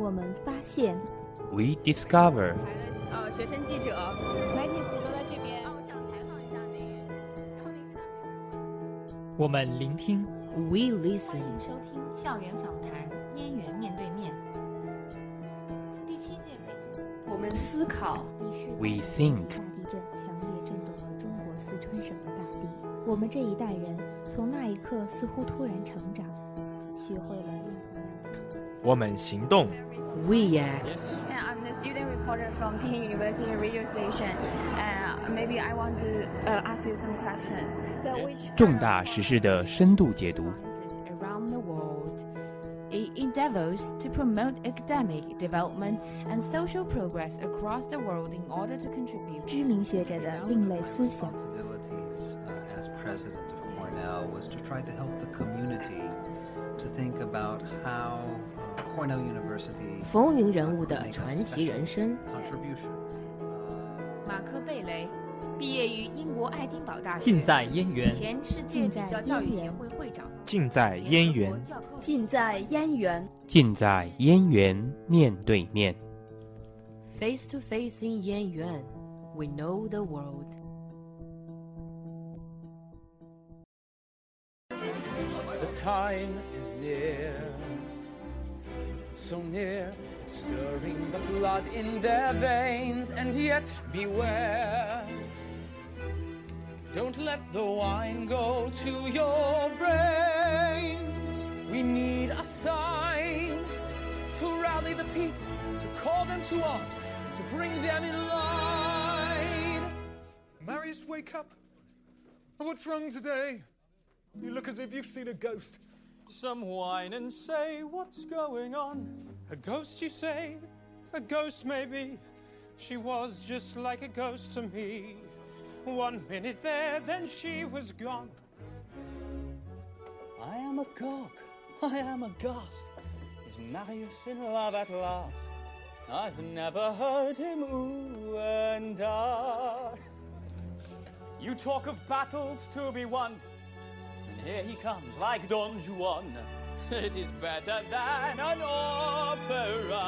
我们发现，We discover。呃，学生记者，媒体都在这边。啊，我想采访一下那个，然后那是我们聆听，We listen。欢迎收听校园访谈，燕园面对面。第七届北京，我们思考。We think。大地震强烈震动了中国四川省的大地，我们这一代人从那一刻似乎突然成长，学会了认同。我们行动。We act. Yeah, I'm the student reporter from Peking University radio station, and maybe I want to uh, ask you some questions. So which 重大时事的深度解读。Around the world, it endeavors to promote academic development and social progress across the world in order to contribute. 知名学者的另类思想。As president of Cornell was to try to help the community to think about how 风云人物的传奇人生。马克·贝雷毕业于英国爱丁堡大学，近在燕园。前世界比较教育协会会长。尽在燕园。近在燕园。近在燕园面对面。Face to face in 燕园，We know the world. The time is near. So near, stirring the blood in their veins, and yet beware. Don't let the wine go to your brains. We need a sign to rally the people, to call them to arms, to bring them in line. Marius, wake up. What's wrong today? You look as if you've seen a ghost. Some wine and say, What's going on? A ghost, you say? A ghost, maybe. She was just like a ghost to me. One minute there, then she was gone. I am a gog. I am a ghost. Is Marius in love at last? I've never heard him ooh and ah. You talk of battles to be won. Here he comes, like Don Juan. It is better than an opera.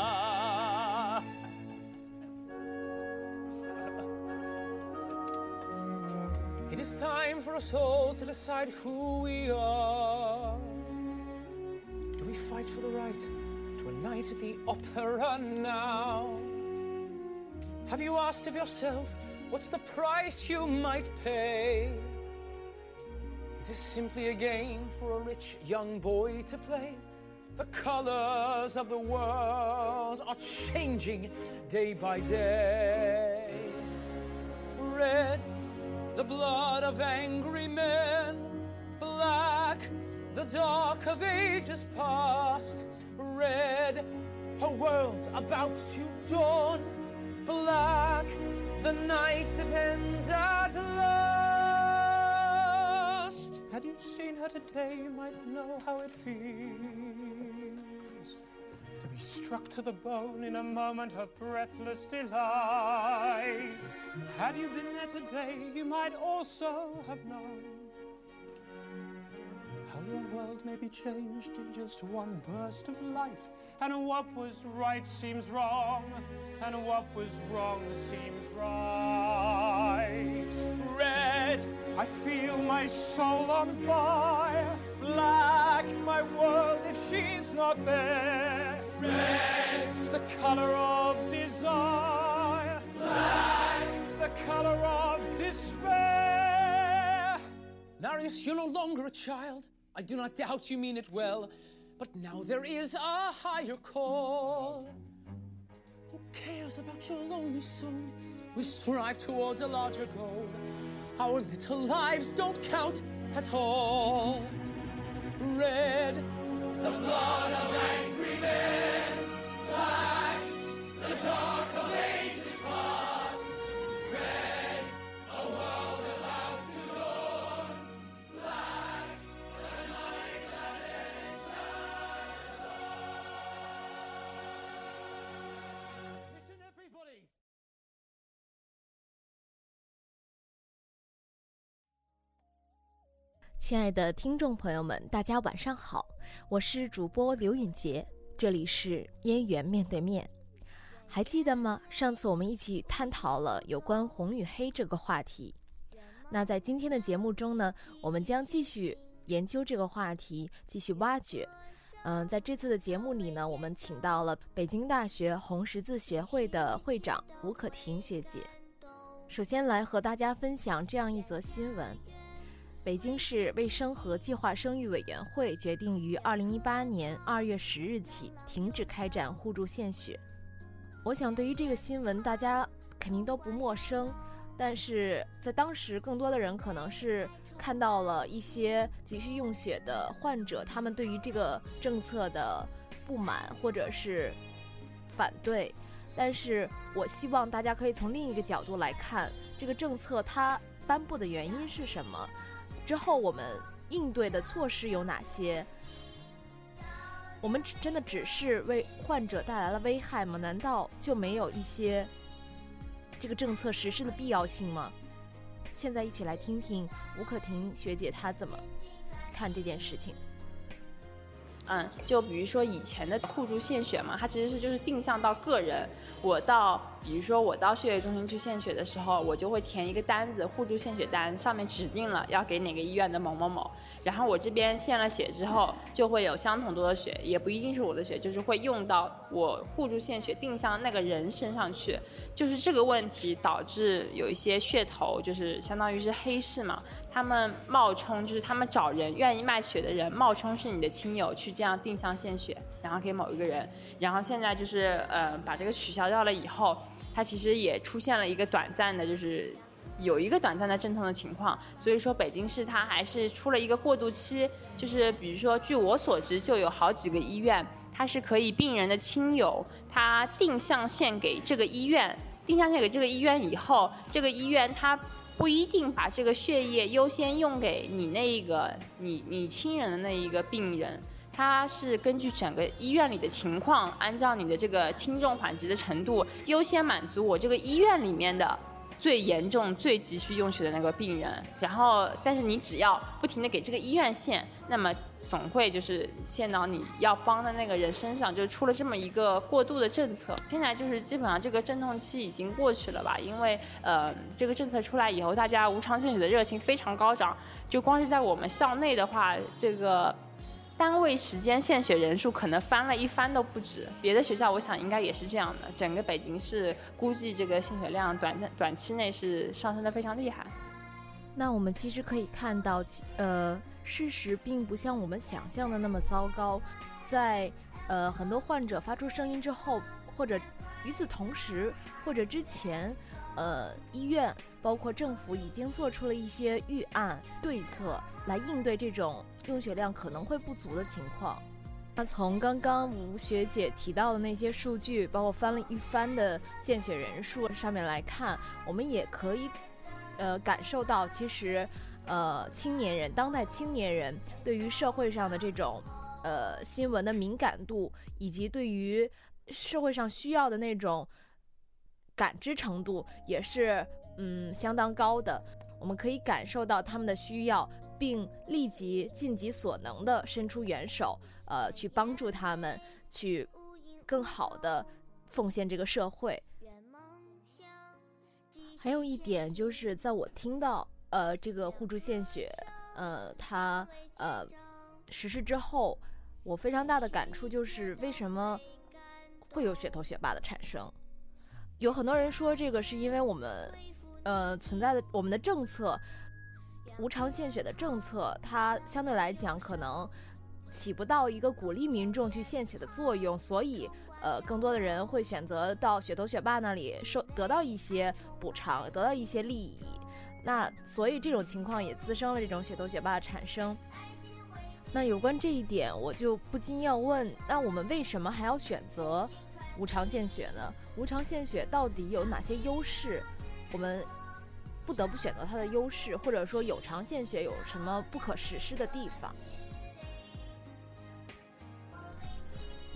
it is time for us all to decide who we are. Do we fight for the right to a night at the opera now? Have you asked of yourself what's the price you might pay? Is this simply a game for a rich young boy to play? The colors of the world are changing day by day. Red, the blood of angry men. Black, the dark of ages past. Red, a world about to dawn. Black, the night that ends at last. Had you seen her today, you might know how it feels to be struck to the bone in a moment of breathless delight. Had you been there today, you might also have known how your world may be changed in just one burst of light. And what was right seems wrong, and what was wrong seems right. Red I feel my soul on fire. Black, my world if she's not there. Red is the color of desire. Black is the color of despair. Narius, you're no longer a child. I do not doubt you mean it well. But now there is a higher call. Who cares about your lonely soul? We strive towards a larger goal. Our little lives don't count at all. Red, the blood of angry men. Black, the dark 亲爱的听众朋友们，大家晚上好，我是主播刘允杰。这里是燕园面对面，还记得吗？上次我们一起探讨了有关红与黑这个话题。那在今天的节目中呢，我们将继续研究这个话题，继续挖掘。嗯，在这次的节目里呢，我们请到了北京大学红十字协会的会长吴可婷学姐。首先来和大家分享这样一则新闻：北京市卫生和计划生育委员会决定于二零一八年二月十日起停止开展互助献血。我想，对于这个新闻，大家肯定都不陌生，但是在当时，更多的人可能是。看到了一些急需用血的患者，他们对于这个政策的不满或者是反对，但是我希望大家可以从另一个角度来看，这个政策它颁布的原因是什么，之后我们应对的措施有哪些？我们只真的只是为患者带来了危害吗？难道就没有一些这个政策实施的必要性吗？现在一起来听听吴可婷学姐她怎么看这件事情。嗯，就比如说以前的互助献血嘛，它其实是就是定向到个人，我到。比如说我到血液中心去献血的时候，我就会填一个单子，互助献血单，上面指定了要给哪个医院的某某某。然后我这边献了血之后，就会有相同多的血，也不一定是我的血，就是会用到我互助献血定向那个人身上去。就是这个问题导致有一些噱头，就是相当于是黑市嘛，他们冒充就是他们找人愿意卖血的人，冒充是你的亲友去这样定向献血，然后给某一个人。然后现在就是呃把这个取消掉了以后。它其实也出现了一个短暂的，就是有一个短暂的阵痛的情况，所以说北京市它还是出了一个过渡期，就是比如说据我所知，就有好几个医院，它是可以病人的亲友他定向献给这个医院，定向献给这个医院以后，这个医院它不一定把这个血液优先用给你那一个你你亲人的那一个病人。他是根据整个医院里的情况，按照你的这个轻重缓急的程度，优先满足我这个医院里面的最严重、最急需用血的那个病人。然后，但是你只要不停的给这个医院献，那么总会就是献到你要帮的那个人身上，就出了这么一个过渡的政策。现在就是基本上这个阵痛期已经过去了吧？因为呃，这个政策出来以后，大家无偿献血的热情非常高涨。就光是在我们校内的话，这个。单位时间献血人数可能翻了一番都不止，别的学校我想应该也是这样的。整个北京市估计这个献血量短暂短期内是上升的非常厉害。那我们其实可以看到，呃，事实并不像我们想象的那么糟糕。在呃很多患者发出声音之后，或者与此同时，或者之前，呃，医院包括政府已经做出了一些预案对策来应对这种。用血量可能会不足的情况，那从刚刚吴学姐提到的那些数据，包括翻了一番的献血人数上面来看，我们也可以，呃，感受到其实，呃，青年人，当代青年人对于社会上的这种，呃，新闻的敏感度，以及对于社会上需要的那种感知程度，也是嗯相当高的。我们可以感受到他们的需要。并立即尽己所能的伸出援手，呃，去帮助他们，去更好的奉献这个社会。还有一点就是，在我听到呃这个互助献血，呃，它呃实施之后，我非常大的感触就是，为什么会有血头血霸的产生？有很多人说，这个是因为我们呃存在的我们的政策。无偿献血的政策，它相对来讲可能起不到一个鼓励民众去献血的作用，所以，呃，更多的人会选择到血头血霸那里收得到一些补偿，得到一些利益。那所以这种情况也滋生了这种血头血坝的产生。那有关这一点，我就不禁要问：那我们为什么还要选择无偿献血呢？无偿献血到底有哪些优势？我们。不得不选择它的优势，或者说有偿献血有什么不可实施的地方？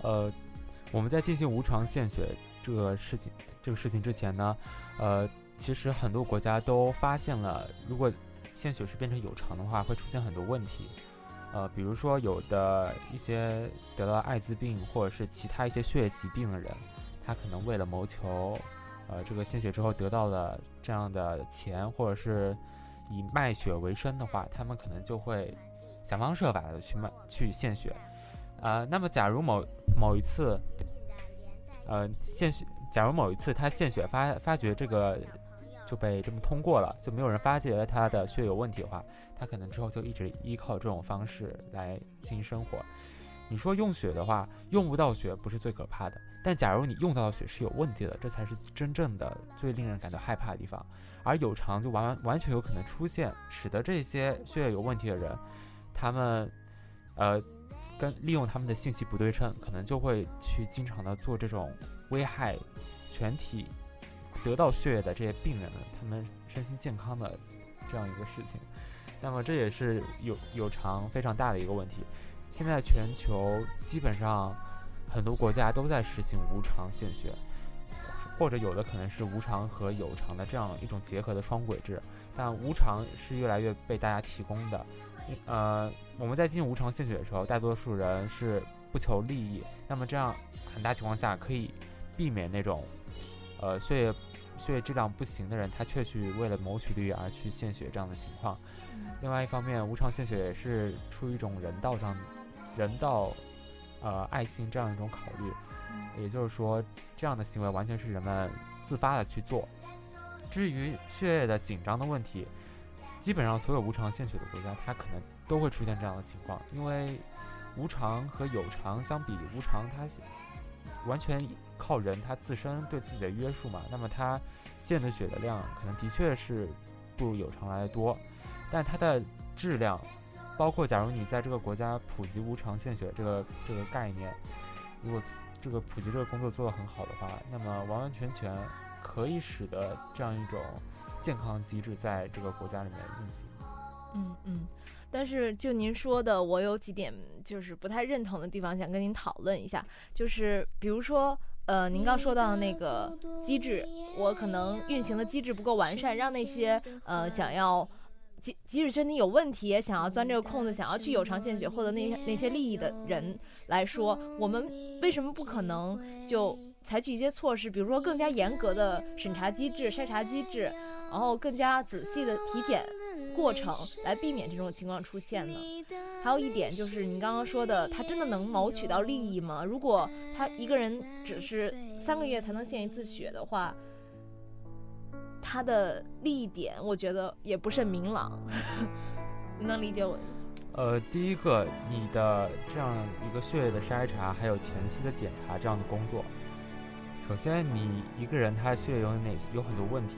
呃，我们在进行无偿献血这个事情这个事情之前呢，呃，其实很多国家都发现了，如果献血是变成有偿的话，会出现很多问题。呃，比如说有的一些得了艾滋病或者是其他一些血液疾病的人，他可能为了谋求，呃，这个献血之后得到了这样的钱，或者是以卖血为生的话，他们可能就会想方设法的去卖去献血。啊，那么假如某某一次，呃，献血，假如某一次他献血发发觉这个就被这么通过了，就没有人发觉他的血有问题的话。他可能之后就一直依靠这种方式来进行生活。你说用血的话，用不到血不是最可怕的，但假如你用到血是有问题的，这才是真正的最令人感到害怕的地方。而有偿就完完全有可能出现，使得这些血液有问题的人，他们呃跟利用他们的信息不对称，可能就会去经常的做这种危害全体得到血液的这些病人们他们身心健康的这样一个事情。那么这也是有有偿非常大的一个问题。现在全球基本上很多国家都在实行无偿献血，或者有的可能是无偿和有偿的这样一种结合的双轨制。但无偿是越来越被大家提供的。呃，我们在进行无偿献血的时候，大多数人是不求利益。那么这样很大情况下可以避免那种呃血液血液质量不行的人，他却去为了谋取利益而去献血这样的情况。另外一方面，无偿献血也是出于一种人道上、人道、呃爱心这样一种考虑。也就是说，这样的行为完全是人们自发的去做。至于血液的紧张的问题，基本上所有无偿献血的国家，它可能都会出现这样的情况。因为无偿和有偿相比，无偿它完全靠人他自身对自己的约束嘛，那么他献的血的量可能的确是不如有偿来的多。但它的质量，包括假如你在这个国家普及无偿献血这个这个概念，如果这个普及这个工作做得很好的话，那么完完全全可以使得这样一种健康机制在这个国家里面运行。嗯嗯，但是就您说的，我有几点就是不太认同的地方，想跟您讨论一下。就是比如说，呃，您刚说到的那个机制，我可能运行的机制不够完善，让那些呃想要。即即使身体有问题也，想要钻这个空子，想要去有偿献血获得那些那些利益的人来说，我们为什么不可能就采取一些措施，比如说更加严格的审查机制、筛查机制，然后更加仔细的体检过程，来避免这种情况出现呢？还有一点就是你刚刚说的，他真的能谋取到利益吗？如果他一个人只是三个月才能献一次血的话。他的利益点，我觉得也不甚明朗，你能理解我的意思？呃，第一个，你的这样一个血液的筛查，还有前期的检查这样的工作，首先你一个人他的血液有哪有很多问题，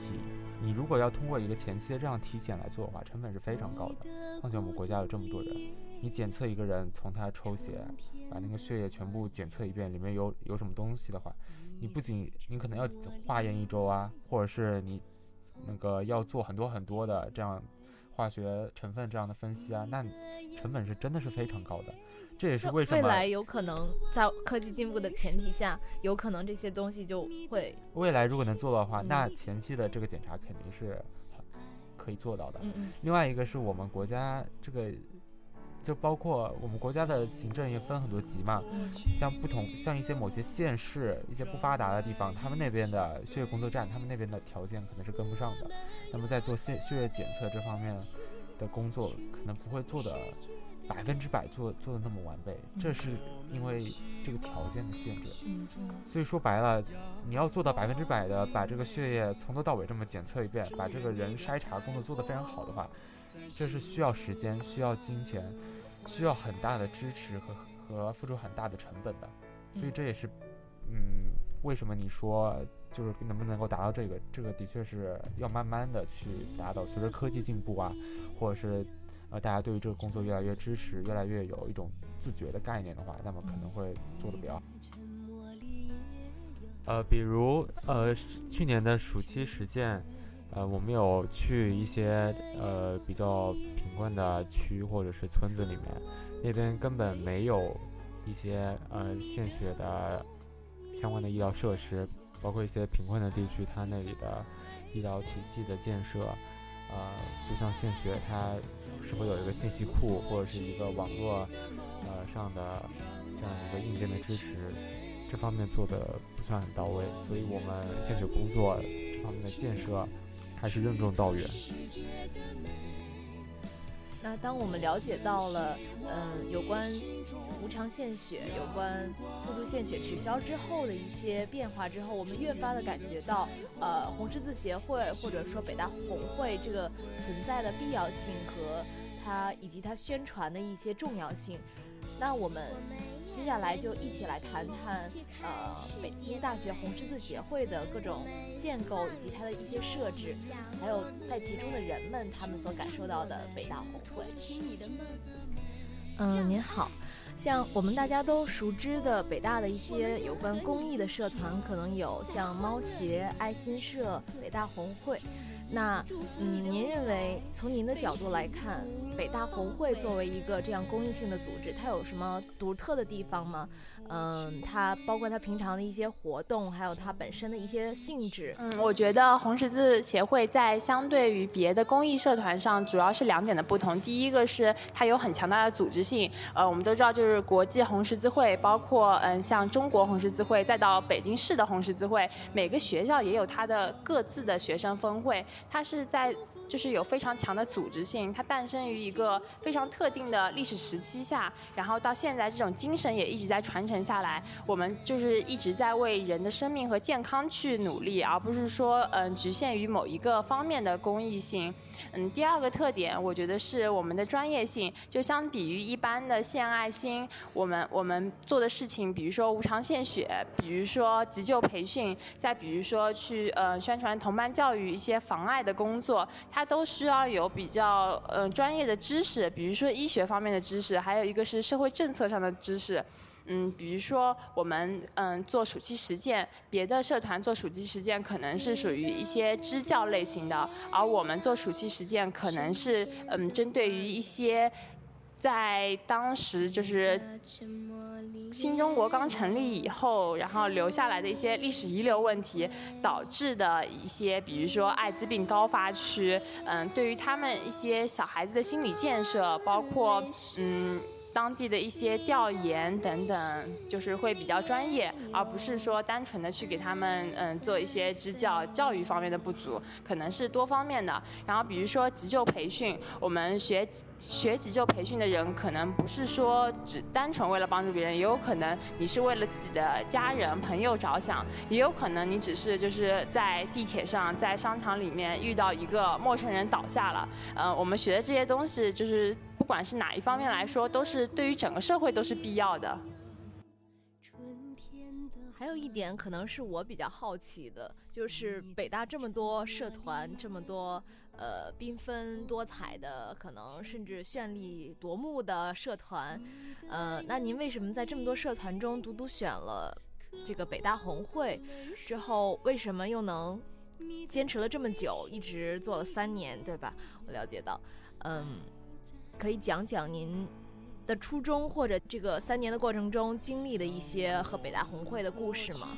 你如果要通过一个前期的这样体检来做的话，成本是非常高的。况且我们国家有这么多人，你检测一个人，从他抽血，把那个血液全部检测一遍，里面有有什么东西的话，你不仅你可能要化验一周啊，或者是你。那个要做很多很多的这样化学成分这样的分析啊，那成本是真的是非常高的。这也是为什么未来有可能在科技进步的前提下，有可能这些东西就会未来如果能做到的话，那前期的这个检查肯定是可以做到的。嗯嗯。另外一个是我们国家这个。就包括我们国家的行政也分很多级嘛，像不同像一些某些县市一些不发达的地方，他们那边的血液工作站，他们那边的条件可能是跟不上的。那么在做血血液检测这方面的工作，可能不会做的百分之百做做的那么完备，这是因为这个条件的限制。所以说白了，你要做到百分之百的把这个血液从头到尾这么检测一遍，把这个人筛查工作做得非常好的话。这是需要时间、需要金钱、需要很大的支持和和付出很大的成本的，所以这也是，嗯，为什么你说就是能不能够达到这个？这个的确是要慢慢的去达到。随着科技进步啊，或者是呃大家对于这个工作越来越支持，越来越有一种自觉的概念的话，那么可能会做的比较好。呃，比如呃去年的暑期实践。呃，我们有去一些呃比较贫困的区或者是村子里面，那边根本没有一些呃献血的相关的医疗设施，包括一些贫困的地区，它那里的医疗体系的建设，呃，就像献血，它是否有一个信息库或者是一个网络呃上的这样一个硬件的支持，这方面做的不算很到位，所以我们献血工作这方面的建设还是任重道远。那当我们了解到了，嗯，有关无偿献血、有关互助献血取消之后的一些变化之后，我们越发的感觉到，呃，红十字协会或者说北大红会这个存在的必要性和它以及它宣传的一些重要性。那我们。接下来就一起来谈谈，呃，北京大学红十字协会的各种建构以及它的一些设置，还有在其中的人们他们所感受到的北大红会。嗯，您好，像我们大家都熟知的北大的一些有关公益的社团，可能有像猫协、爱心社、北大红会。那，嗯，您认为从您的角度来看，北大红会作为一个这样公益性的组织，它有什么独特的地方吗？嗯，它包括它平常的一些活动，还有它本身的一些性质。嗯，我觉得红十字协会在相对于别的公益社团上，主要是两点的不同。第一个是它有很强大的组织性，呃，我们都知道，就是国际红十字会，包括嗯像中国红十字会，再到北京市的红十字会，每个学校也有它的各自的学生分会，它是在。就是有非常强的组织性，它诞生于一个非常特定的历史时期下，然后到现在这种精神也一直在传承下来。我们就是一直在为人的生命和健康去努力，而不是说嗯局限于某一个方面的公益性。嗯，第二个特点我觉得是我们的专业性，就相比于一般的献爱心，我们我们做的事情，比如说无偿献血，比如说急救培训，再比如说去呃宣传同伴教育一些防艾的工作，它。都需要有比较嗯专业的知识，比如说医学方面的知识，还有一个是社会政策上的知识。嗯，比如说我们嗯做暑期实践，别的社团做暑期实践可能是属于一些支教类型的，而我们做暑期实践可能是嗯针对于一些。在当时，就是新中国刚成立以后，然后留下来的一些历史遗留问题导致的一些，比如说艾滋病高发区，嗯，对于他们一些小孩子的心理建设，包括嗯。当地的一些调研等等，就是会比较专业，而不是说单纯的去给他们嗯做一些支教教育方面的不足，可能是多方面的。然后比如说急救培训，我们学学急救培训的人，可能不是说只单纯为了帮助别人，也有可能你是为了自己的家人朋友着想，也有可能你只是就是在地铁上在商场里面遇到一个陌生人倒下了，嗯，我们学的这些东西就是。不管是哪一方面来说，都是对于整个社会都是必要的。还有一点可能是我比较好奇的，就是北大这么多社团，这么多呃缤纷多彩的，可能甚至绚丽夺目的社团，呃，那您为什么在这么多社团中独独选了这个北大红会？之后为什么又能坚持了这么久，一直做了三年，对吧？我了解到，嗯。可以讲讲您的初衷，或者这个三年的过程中经历的一些和北大红会的故事吗？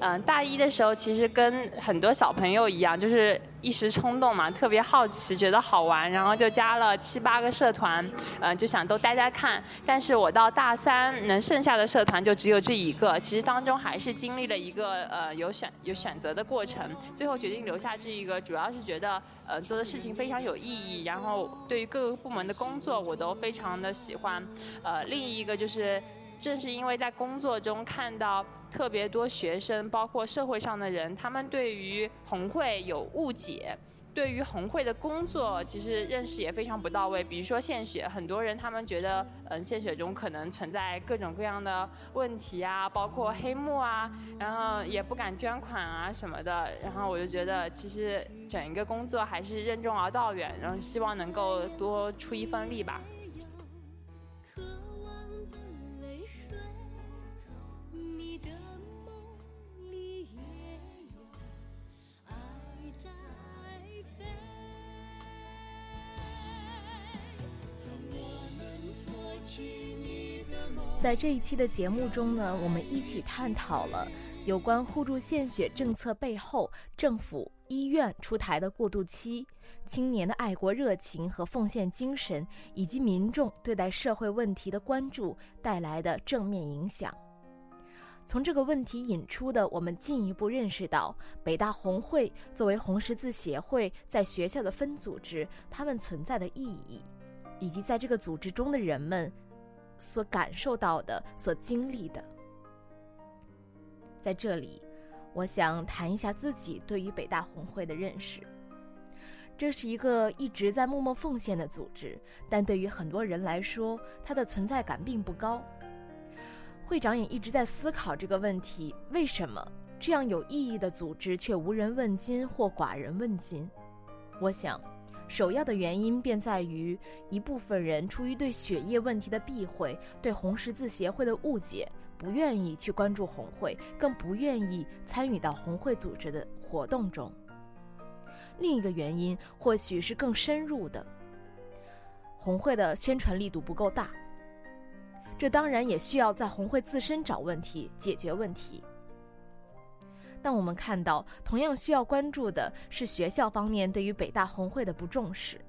嗯，大一的时候其实跟很多小朋友一样，就是一时冲动嘛，特别好奇，觉得好玩，然后就加了七八个社团，嗯，就想都待待看。但是我到大三，能剩下的社团就只有这一个。其实当中还是经历了一个呃有选有选择的过程，最后决定留下这一个，主要是觉得呃做的事情非常有意义，然后对于各个部门的工作我都非常的喜欢。呃，另一个就是正是因为在工作中看到。特别多学生，包括社会上的人，他们对于红会有误解，对于红会的工作其实认识也非常不到位。比如说献血，很多人他们觉得，嗯，献血中可能存在各种各样的问题啊，包括黑幕啊，然后也不敢捐款啊什么的。然后我就觉得，其实整一个工作还是任重而道远，然后希望能够多出一份力吧。在这一期的节目中呢，我们一起探讨了有关互助献血政策背后政府医院出台的过渡期、青年的爱国热情和奉献精神，以及民众对待社会问题的关注带来的正面影响。从这个问题引出的，我们进一步认识到，北大红会作为红十字协会在学校的分组织，它们存在的意义，以及在这个组织中的人们所感受到的、所经历的。在这里，我想谈一下自己对于北大红会的认识。这是一个一直在默默奉献的组织，但对于很多人来说，它的存在感并不高。会长也一直在思考这个问题：为什么这样有意义的组织却无人问津或寡人问津？我想，首要的原因便在于一部分人出于对血液问题的避讳，对红十字协会的误解，不愿意去关注红会，更不愿意参与到红会组织的活动中。另一个原因或许是更深入的，红会的宣传力度不够大。这当然也需要在红会自身找问题、解决问题。但我们看到，同样需要关注的是学校方面对于北大红会的不重视。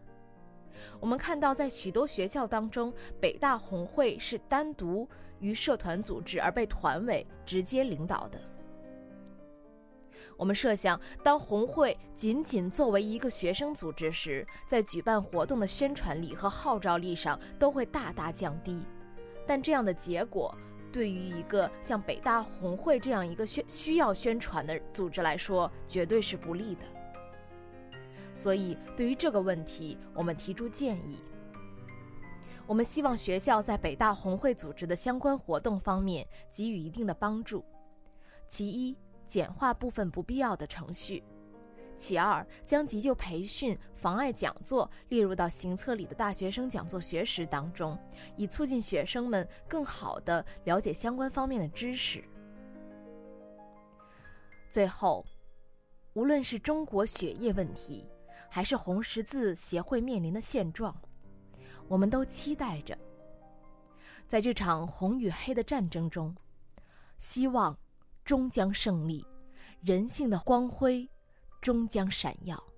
我们看到，在许多学校当中，北大红会是单独于社团组织而被团委直接领导的。我们设想，当红会仅仅作为一个学生组织时，在举办活动的宣传力和号召力上都会大大降低。但这样的结果，对于一个像北大红会这样一个宣需要宣传的组织来说，绝对是不利的。所以，对于这个问题，我们提出建议。我们希望学校在北大红会组织的相关活动方面给予一定的帮助。其一，简化部分不必要的程序。其二，将急救培训、妨碍讲座列入到行测里的大学生讲座学时当中，以促进学生们更好地了解相关方面的知识。最后，无论是中国血液问题，还是红十字协会面临的现状，我们都期待着，在这场红与黑的战争中，希望终将胜利，人性的光辉。终将闪耀。